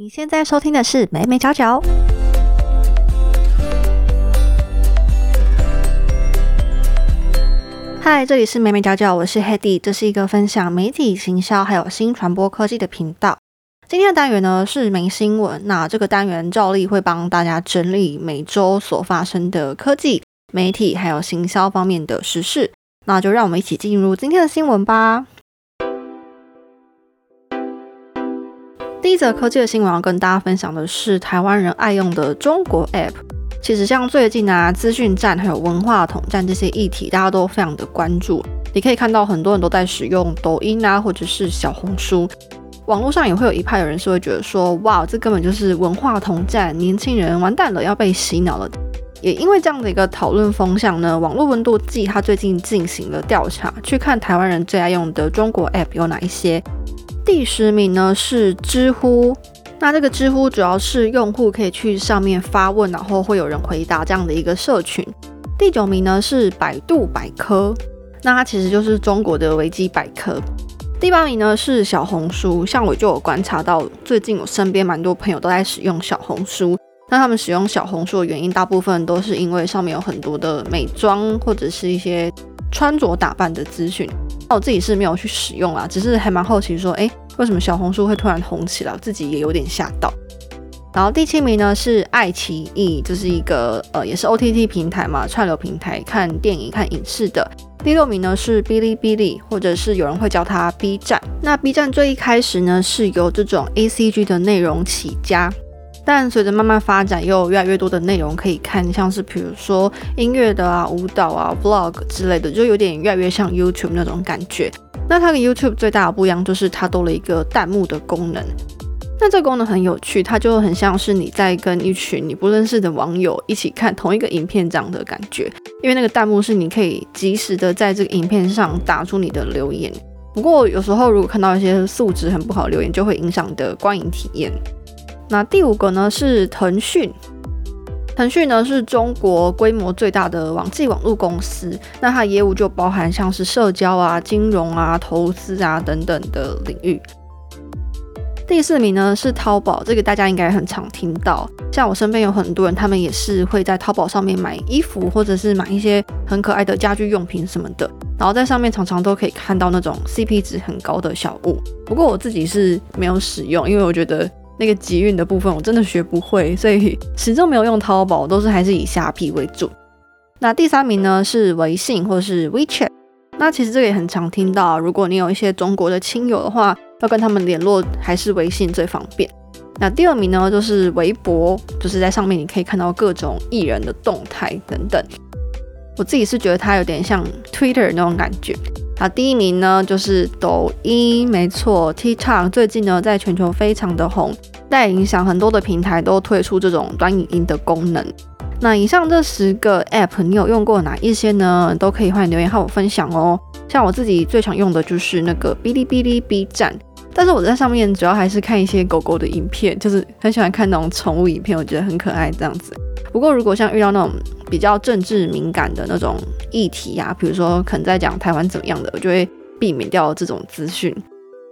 你现在收听的是美美角角。嗨，这里是美美角角，我是 Hedy，这是一个分享媒体行销还有新传播科技的频道。今天的单元呢是没新闻，那这个单元照例会帮大家整理每周所发生的科技、媒体还有行销方面的时事。那就让我们一起进入今天的新闻吧。第一则科技的新闻要跟大家分享的是台湾人爱用的中国 App。其实像最近啊，资讯站还有文化统战这些议题，大家都非常的关注。你可以看到很多人都在使用抖音啊，或者是小红书。网络上也会有一派的人是会觉得说，哇，这根本就是文化统战，年轻人完蛋了，要被洗脑了。也因为这样的一个讨论风向呢，网络温度计它最近进行了调查，去看台湾人最爱用的中国 App 有哪一些。第十名呢是知乎，那这个知乎主要是用户可以去上面发问，然后会有人回答这样的一个社群。第九名呢是百度百科，那它其实就是中国的维基百科。第八名呢是小红书，像我就有观察到，最近我身边蛮多朋友都在使用小红书。那他们使用小红书的原因，大部分都是因为上面有很多的美妆或者是一些穿着打扮的资讯。那我自己是没有去使用啦，只是还蛮好奇说，哎，为什么小红书会突然红起来？自己也有点吓到。然后第七名呢是爱奇艺，这是一个呃也是 OTT 平台嘛，串流平台，看电影看影视的。第六名呢是哔哩哔哩，或者是有人会叫它 B 站。那 B 站最一开始呢是由这种 ACG 的内容起家，但随着慢慢发展，又有越来越多的内容可以看，像是比如说音乐的啊、舞蹈啊、Vlog 之类的，就有点越来越像 YouTube 那种感觉。那它跟 YouTube 最大的不一样就是它多了一个弹幕的功能。那这个功能很有趣，它就很像是你在跟一群你不认识的网友一起看同一个影片这样的感觉，因为那个弹幕是你可以及时的在这个影片上打出你的留言。不过有时候如果看到一些素质很不好的留言，就会影响你的观影体验。那第五个呢是腾讯，腾讯呢是中国规模最大的网际网络公司，那它业务就包含像是社交啊、金融啊、投资啊等等的领域。第四名呢是淘宝，这个大家应该很常听到。像我身边有很多人，他们也是会在淘宝上面买衣服，或者是买一些很可爱的家居用品什么的。然后在上面常常都可以看到那种 CP 值很高的小物。不过我自己是没有使用，因为我觉得那个集运的部分我真的学不会，所以始终没有用淘宝，都是还是以虾皮为主。那第三名呢是微信或者是 WeChat。那其实这个也很常听到，如果你有一些中国的亲友的话。要跟他们联络还是微信最方便。那第二名呢，就是微博，就是在上面你可以看到各种艺人的动态等等。我自己是觉得它有点像 Twitter 那种感觉。那第一名呢，就是抖音，没错，TikTok 最近呢在全球非常的红，带影响很多的平台都推出这种短影音的功能。那以上这十个 App，你有用过哪一些呢？都可以欢迎留言和我分享哦。像我自己最常用的就是那个哔哩哔哩 B 站。但是我在上面主要还是看一些狗狗的影片，就是很喜欢看那种宠物影片，我觉得很可爱这样子。不过如果像遇到那种比较政治敏感的那种议题呀，比如说可能在讲台湾怎么样的，我就会避免掉这种资讯。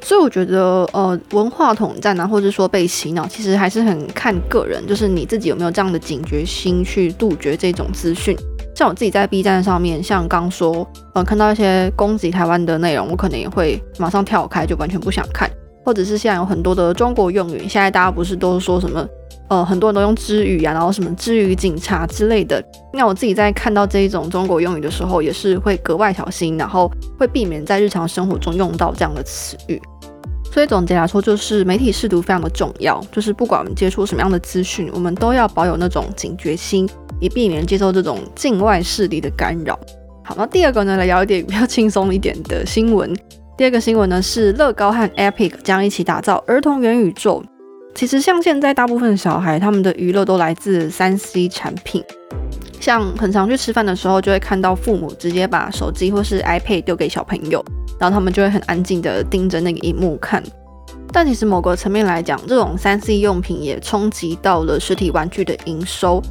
所以我觉得，呃，文化统战啊，或者说被洗脑，其实还是很看个人，就是你自己有没有这样的警觉心去杜绝这种资讯。像我自己在 B 站上面，像刚说，呃，看到一些攻击台湾的内容，我可能也会马上跳开，就完全不想看。或者是现在有很多的中国用语，现在大家不是都说什么，呃，很多人都用之语啊，然后什么之语警察之类的。那我自己在看到这一种中国用语的时候，也是会格外小心，然后会避免在日常生活中用到这样的词语。所以总结来说，就是媒体试读非常的重要，就是不管我们接触什么样的资讯，我们都要保有那种警觉心。以避免接受这种境外势力的干扰。好，那第二个呢，来聊一点比较轻松一点的新闻。第二个新闻呢是乐高和 Epic 将一起打造儿童元宇宙。其实像现在大部分小孩，他们的娱乐都来自三 C 产品。像很常去吃饭的时候，就会看到父母直接把手机或是 iPad 丢给小朋友，然后他们就会很安静的盯着那个荧幕看。但其实某个层面来讲，这种三 C 用品也冲击到了实体玩具的营收。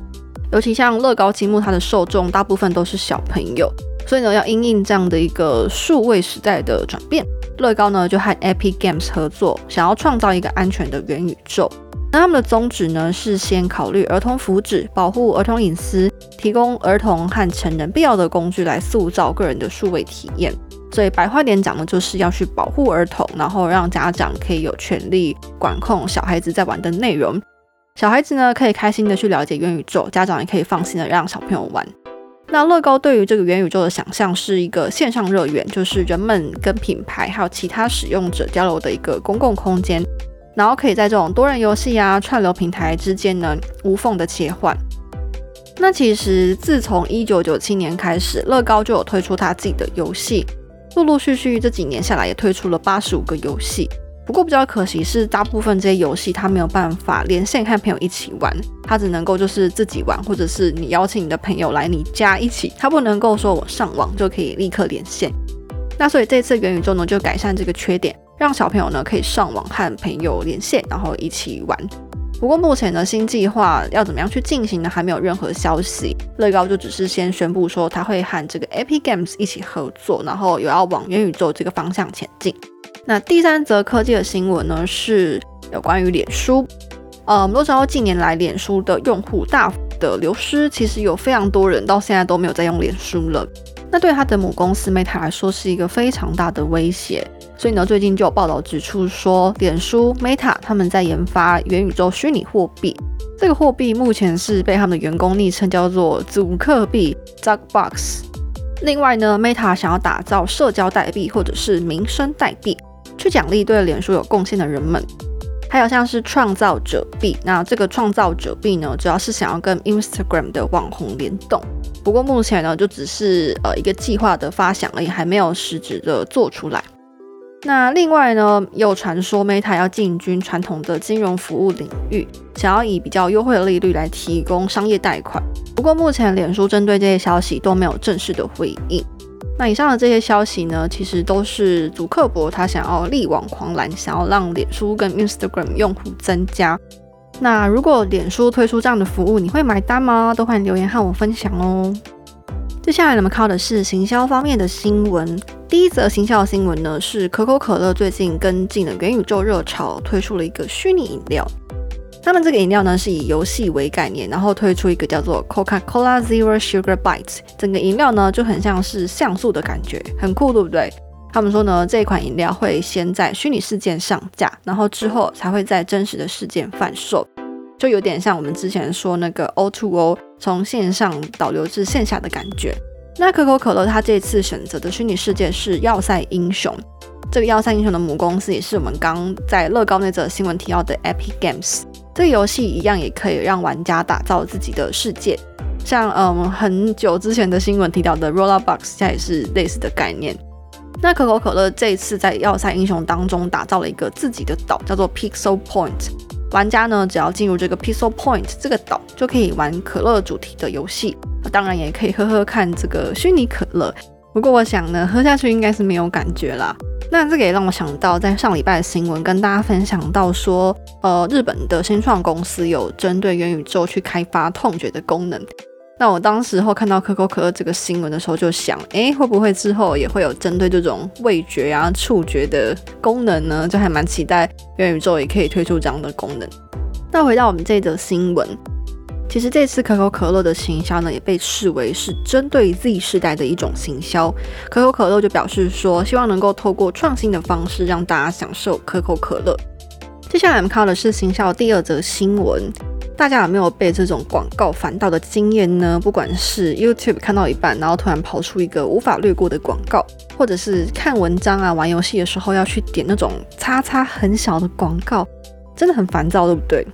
尤其像乐高积木，它的受众大部分都是小朋友，所以呢，要因应这样的一个数位时代的转变，乐高呢就和 Epic Games 合作，想要创造一个安全的元宇宙。那他们的宗旨呢，是先考虑儿童福祉，保护儿童隐私，提供儿童和成人必要的工具来塑造个人的数位体验。所以白话点讲呢，就是要去保护儿童，然后让家长可以有权利管控小孩子在玩的内容。小孩子呢，可以开心的去了解元宇宙，家长也可以放心的让小朋友玩。那乐高对于这个元宇宙的想象是一个线上乐园，就是人们跟品牌还有其他使用者交流的一个公共空间。然后可以在这种多人游戏啊、串流平台之间呢无缝的切换。那其实自从一九九七年开始，乐高就有推出它自己的游戏，陆陆续续这几年下来也推出了八十五个游戏。不过比较可惜是，大部分这些游戏它没有办法连线和朋友一起玩，它只能够就是自己玩，或者是你邀请你的朋友来你家一起，它不能够说我上网就可以立刻连线。那所以这次元宇宙呢就改善这个缺点。让小朋友呢可以上网和朋友连线，然后一起玩。不过目前呢新计划要怎么样去进行呢？还没有任何消息。乐高就只是先宣布说他会和这个 Epic Games 一起合作，然后有要往元宇宙这个方向前进。那第三则科技的新闻呢是有关于脸书。呃，我们都知道近年来脸书的用户大幅的流失，其实有非常多人到现在都没有在用脸书了。那对他的母公司 Meta 来说是一个非常大的威胁。所以呢，最近就有报道指出说，脸书 Meta 他们在研发元宇宙虚拟货币。这个货币目前是被他们的员工昵称叫做“祖克币 ”（Zuckbox）。另外呢，Meta 想要打造社交代币或者是民生代币，去奖励对脸书有贡献的人们。还有像是创造者币，那这个创造者币呢，主要是想要跟 Instagram 的网红联动。不过目前呢，就只是呃一个计划的发想而已，还没有实质的做出来。那另外呢，有传说 Meta 要进军传统的金融服务领域，想要以比较优惠的利率来提供商业贷款。不过目前脸书针对这些消息都没有正式的回应。那以上的这些消息呢，其实都是祖克伯他想要力挽狂澜，想要让脸书跟 Instagram 用户增加。那如果脸书推出这样的服务，你会买单吗？都欢迎留言和我分享哦。接下来我们靠的是行销方面的新闻。第一则行销新闻呢，是可口可乐最近跟进了元宇宙热潮，推出了一个虚拟饮料。他们这个饮料呢是以游戏为概念，然后推出一个叫做 Coca-Cola Zero Sugar Bites。整个饮料呢就很像是像素的感觉，很酷，对不对？他们说呢，这款饮料会先在虚拟世界上架，然后之后才会在真实的世界贩售，就有点像我们之前说那个 O2O 从线上导流至线下的感觉。那可口可乐它这次选择的虚拟世界是要塞英雄，这个要塞英雄的母公司也是我们刚在乐高那则新闻提到的 Epic Games。这个游戏一样也可以让玩家打造自己的世界，像嗯很久之前的新闻提到的 Rollerbox，现在也是类似的概念。那可口可乐这一次在要塞英雄当中打造了一个自己的岛，叫做 Pixel Point。玩家呢只要进入这个 Pixel Point 这个岛，就可以玩可乐主题的游戏。当然也可以喝喝看这个虚拟可乐，不过我想呢，喝下去应该是没有感觉啦。那这个也让我想到，在上礼拜的新闻跟大家分享到说，呃，日本的新创公司有针对元宇宙去开发痛觉的功能。那我当时候看到可口可乐这个新闻的时候，就想，哎，会不会之后也会有针对这种味觉啊、触觉的功能呢？就还蛮期待元宇宙也可以推出这样的功能。那回到我们这则新闻。其实这次可口可乐的行销呢，也被视为是针对 Z 世代的一种行销。可口可乐就表示说，希望能够透过创新的方式，让大家享受可口可乐。接下来我们看到的是行销第二则新闻，大家有没有被这种广告烦到的经验呢？不管是 YouTube 看到一半，然后突然跑出一个无法略过的广告，或者是看文章啊、玩游戏的时候要去点那种叉叉很小的广告，真的很烦躁，对不对？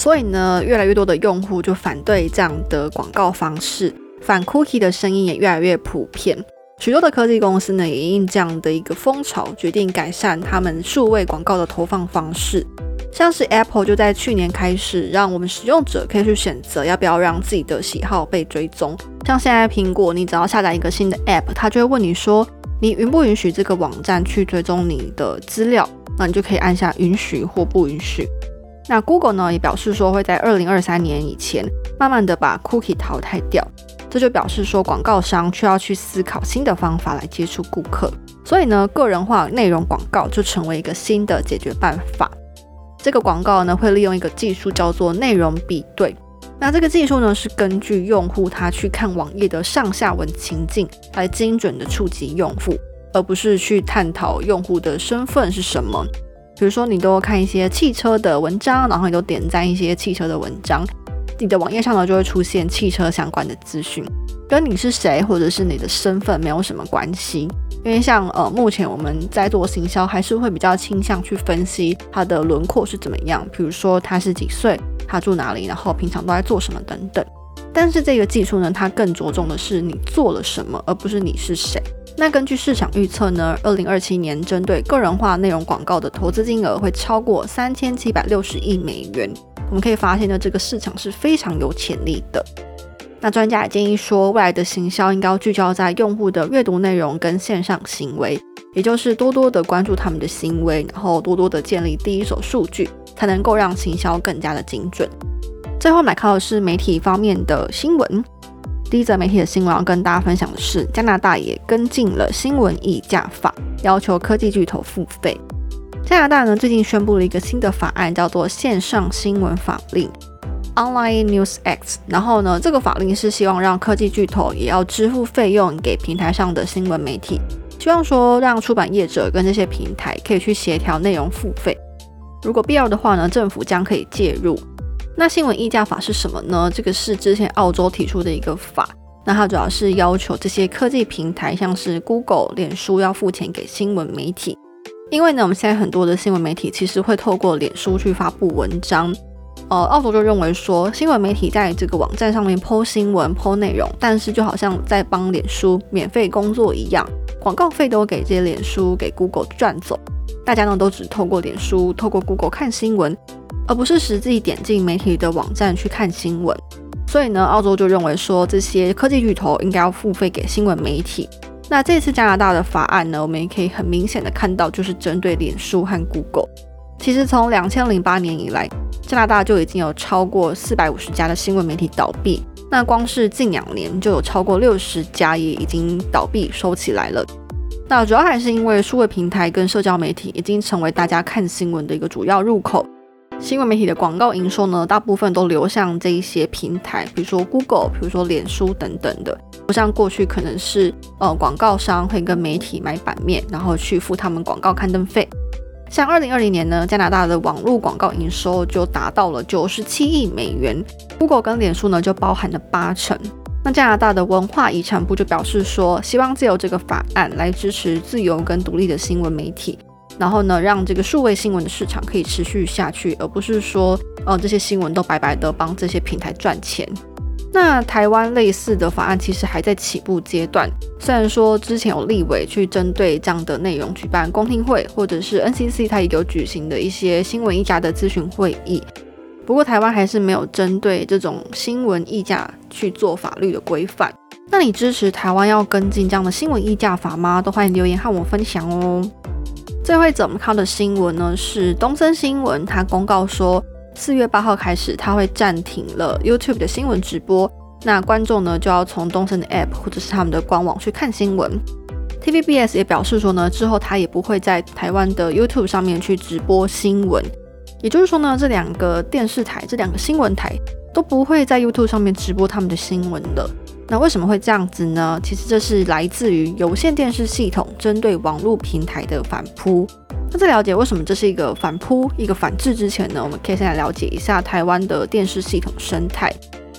所以呢，越来越多的用户就反对这样的广告方式，反 cookie 的声音也越来越普遍。许多的科技公司呢，也因这样的一个风潮，决定改善他们数位广告的投放方式。像是 Apple 就在去年开始，让我们使用者可以去选择要不要让自己的喜好被追踪。像现在苹果，你只要下载一个新的 App，它就会问你说，你允不允许这个网站去追踪你的资料？那你就可以按下允许或不允许。那 Google 呢也表示说会在二零二三年以前慢慢的把 Cookie 淘汰掉，这就表示说广告商需要去思考新的方法来接触顾客，所以呢个人化内容广告就成为一个新的解决办法。这个广告呢会利用一个技术叫做内容比对。那这个技术呢是根据用户他去看网页的上下文情境来精准的触及用户，而不是去探讨用户的身份是什么。比如说你都看一些汽车的文章，然后你都点赞一些汽车的文章，你的网页上呢就会出现汽车相关的资讯。跟你是谁或者是你的身份没有什么关系，因为像呃目前我们在做行销，还是会比较倾向去分析他的轮廓是怎么样，比如说他是几岁，他住哪里，然后平常都在做什么等等。但是这个技术呢，它更着重的是你做了什么，而不是你是谁。那根据市场预测呢，二零二七年针对个人化内容广告的投资金额会超过三千七百六十亿美元。我们可以发现呢，这个市场是非常有潜力的。那专家也建议说，未来的行销应该要聚焦在用户的阅读内容跟线上行为，也就是多多的关注他们的行为，然后多多的建立第一手数据，才能够让行销更加的精准。最后来看的是媒体方面的新闻。第一则媒体的新闻要跟大家分享的是，加拿大也跟进了新闻议价法，要求科技巨头付费。加拿大呢最近宣布了一个新的法案，叫做线上新闻法令。Online News Act，然后呢，这个法令是希望让科技巨头也要支付费用给平台上的新闻媒体，希望说让出版业者跟这些平台可以去协调内容付费。如果必要的话呢，政府将可以介入。那新闻议价法是什么呢？这个是之前澳洲提出的一个法，那它主要是要求这些科技平台，像是 Google、脸书要付钱给新闻媒体，因为呢，我们现在很多的新闻媒体其实会透过脸书去发布文章。呃，澳洲就认为说，新闻媒体在这个网站上面抛新闻、抛内容，但是就好像在帮脸书免费工作一样，广告费都给这些脸书、给 Google 赚走，大家呢都只透过脸书、透过 Google 看新闻，而不是实际点进媒体的网站去看新闻。所以呢，澳洲就认为说，这些科技巨头应该要付费给新闻媒体。那这次加拿大的法案呢，我们也可以很明显的看到，就是针对脸书和 Google。其实从两千零八年以来，加拿大就已经有超过四百五十家的新闻媒体倒闭。那光是近两年就有超过六十家也已经倒闭收起来了。那主要还是因为数位平台跟社交媒体已经成为大家看新闻的一个主要入口。新闻媒体的广告营收呢，大部分都流向这一些平台，比如说 Google，比如说脸书等等的，不像过去可能是呃广告商会跟媒体买版面，然后去付他们广告刊登费。像二零二零年呢，加拿大的网络广告营收就达到了九十七亿美元，Google 跟脸书呢就包含了八成。那加拿大的文化遗产部就表示说，希望借由这个法案来支持自由跟独立的新闻媒体，然后呢，让这个数位新闻的市场可以持续下去，而不是说，呃，这些新闻都白白的帮这些平台赚钱。那台湾类似的法案其实还在起步阶段，虽然说之前有立委去针对这样的内容举办公听会，或者是 NCC 它也有举行的一些新闻议价的咨询会议，不过台湾还是没有针对这种新闻议价去做法律的规范。那你支持台湾要跟进这样的新闻议价法吗？都欢迎留言和我分享哦。最会怎么看的新闻呢，是东森新闻，它公告说。四月八号开始，它会暂停了 YouTube 的新闻直播。那观众呢，就要从东森的 App 或者是他们的官网去看新闻。TVBS 也表示说呢，之后它也不会在台湾的 YouTube 上面去直播新闻。也就是说呢，这两个电视台、这两个新闻台都不会在 YouTube 上面直播他们的新闻了。那为什么会这样子呢？其实这是来自于有线电视系统针对网络平台的反扑。那在了解为什么这是一个反扑、一个反制之前呢，我们可以先来了解一下台湾的电视系统生态。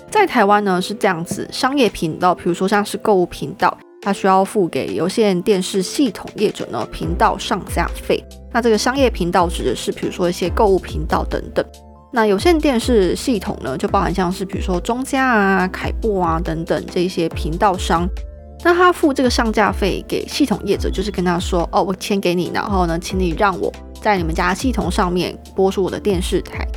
在台湾呢是这样子，商业频道，比如说像是购物频道，它需要付给有线电视系统业者呢频道上下费。那这个商业频道指的是，比如说一些购物频道等等。那有线电视系统呢，就包含像是比如说中嘉啊、凯布啊等等这些频道商。那他付这个上架费给系统业者，就是跟他说，哦，我钱给你，然后呢，请你让我在你们家系统上面播出我的电视台。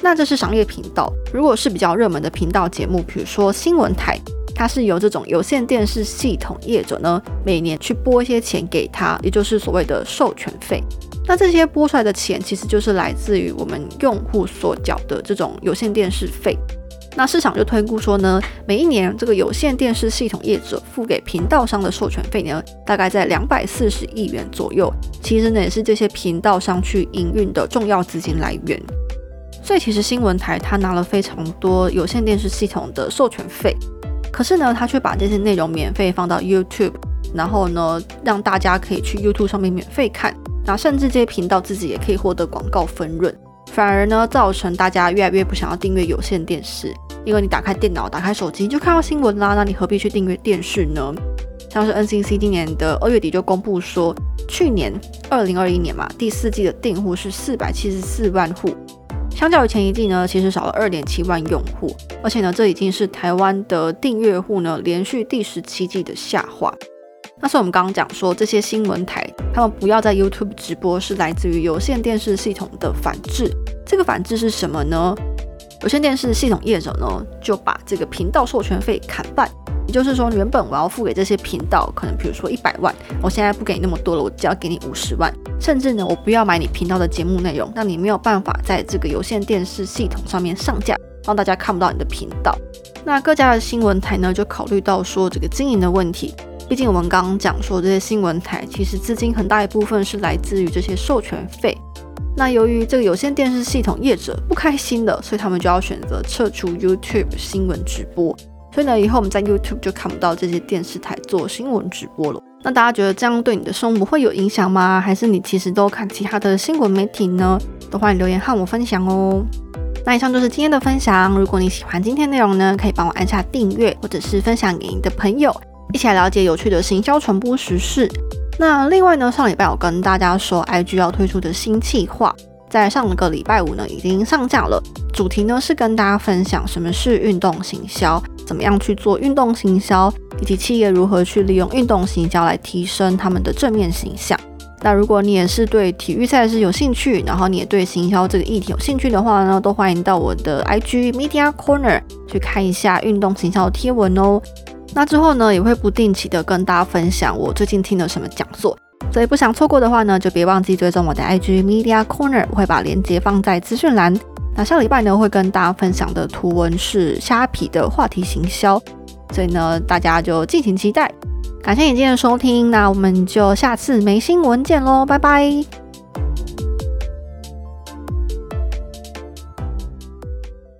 那这是商业频道。如果是比较热门的频道节目，比如说新闻台，它是由这种有线电视系统业者呢，每年去拨一些钱给他，也就是所谓的授权费。那这些拨出来的钱，其实就是来自于我们用户所缴的这种有线电视费。那市场就推估说呢，每一年这个有线电视系统业者付给频道商的授权费呢，大概在两百四十亿元左右。其实呢，也是这些频道商去营运的重要资金来源。所以其实新闻台它拿了非常多有线电视系统的授权费，可是呢，它却把这些内容免费放到 YouTube，然后呢，让大家可以去 YouTube 上面免费看，那甚至这些频道自己也可以获得广告分润。反而呢，造成大家越来越不想要订阅有线电视，因为你打开电脑、打开手机就看到新闻啦，那你何必去订阅电视呢？像是 NCC 今年的二月底就公布说，去年二零二一年嘛，第四季的订户是四百七十四万户，相较于前一季呢，其实少了二点七万用户，而且呢，这已经是台湾的订阅户呢连续第十七季的下滑。那是我们刚刚讲说，这些新闻台他们不要在 YouTube 直播，是来自于有线电视系统的反制。这个反制是什么呢？有线电视系统业者呢，就把这个频道授权费砍半，也就是说，原本我要付给这些频道，可能比如说一百万，我现在不给你那么多了，我只要给你五十万，甚至呢，我不要买你频道的节目内容，让你没有办法在这个有线电视系统上面上架，让大家看不到你的频道。那各家的新闻台呢，就考虑到说这个经营的问题。毕竟我们刚刚讲说，这些新闻台其实资金很大一部分是来自于这些授权费。那由于这个有线电视系统业者不开心了，所以他们就要选择撤出 YouTube 新闻直播。所以呢，以后我们在 YouTube 就看不到这些电视台做新闻直播了。那大家觉得这样对你的生活会有影响吗？还是你其实都看其他的新闻媒体呢？都欢迎留言和我分享哦。那以上就是今天的分享。如果你喜欢今天内容呢，可以帮我按下订阅，或者是分享给你的朋友。一起来了解有趣的行销传播时事。那另外呢，上礼拜我跟大家说，IG 要推出的新计划，在上个礼拜五呢已经上架了。主题呢是跟大家分享什么是运动行销，怎么样去做运动行销，以及企业如何去利用运动行销来提升他们的正面形象。那如果你也是对体育赛事有兴趣，然后你也对行销这个议题有兴趣的话呢，都欢迎到我的 IG Media Corner 去看一下运动行销的贴文哦。那之后呢，也会不定期的跟大家分享我最近听了什么讲座，所以不想错过的话呢，就别忘记追踪我的 IG Media Corner，我会把链接放在资讯栏。那下礼拜呢，会跟大家分享的图文是虾皮的话题行销，所以呢，大家就敬请期待。感谢你今天的收听，那我们就下次没新闻见喽，拜拜。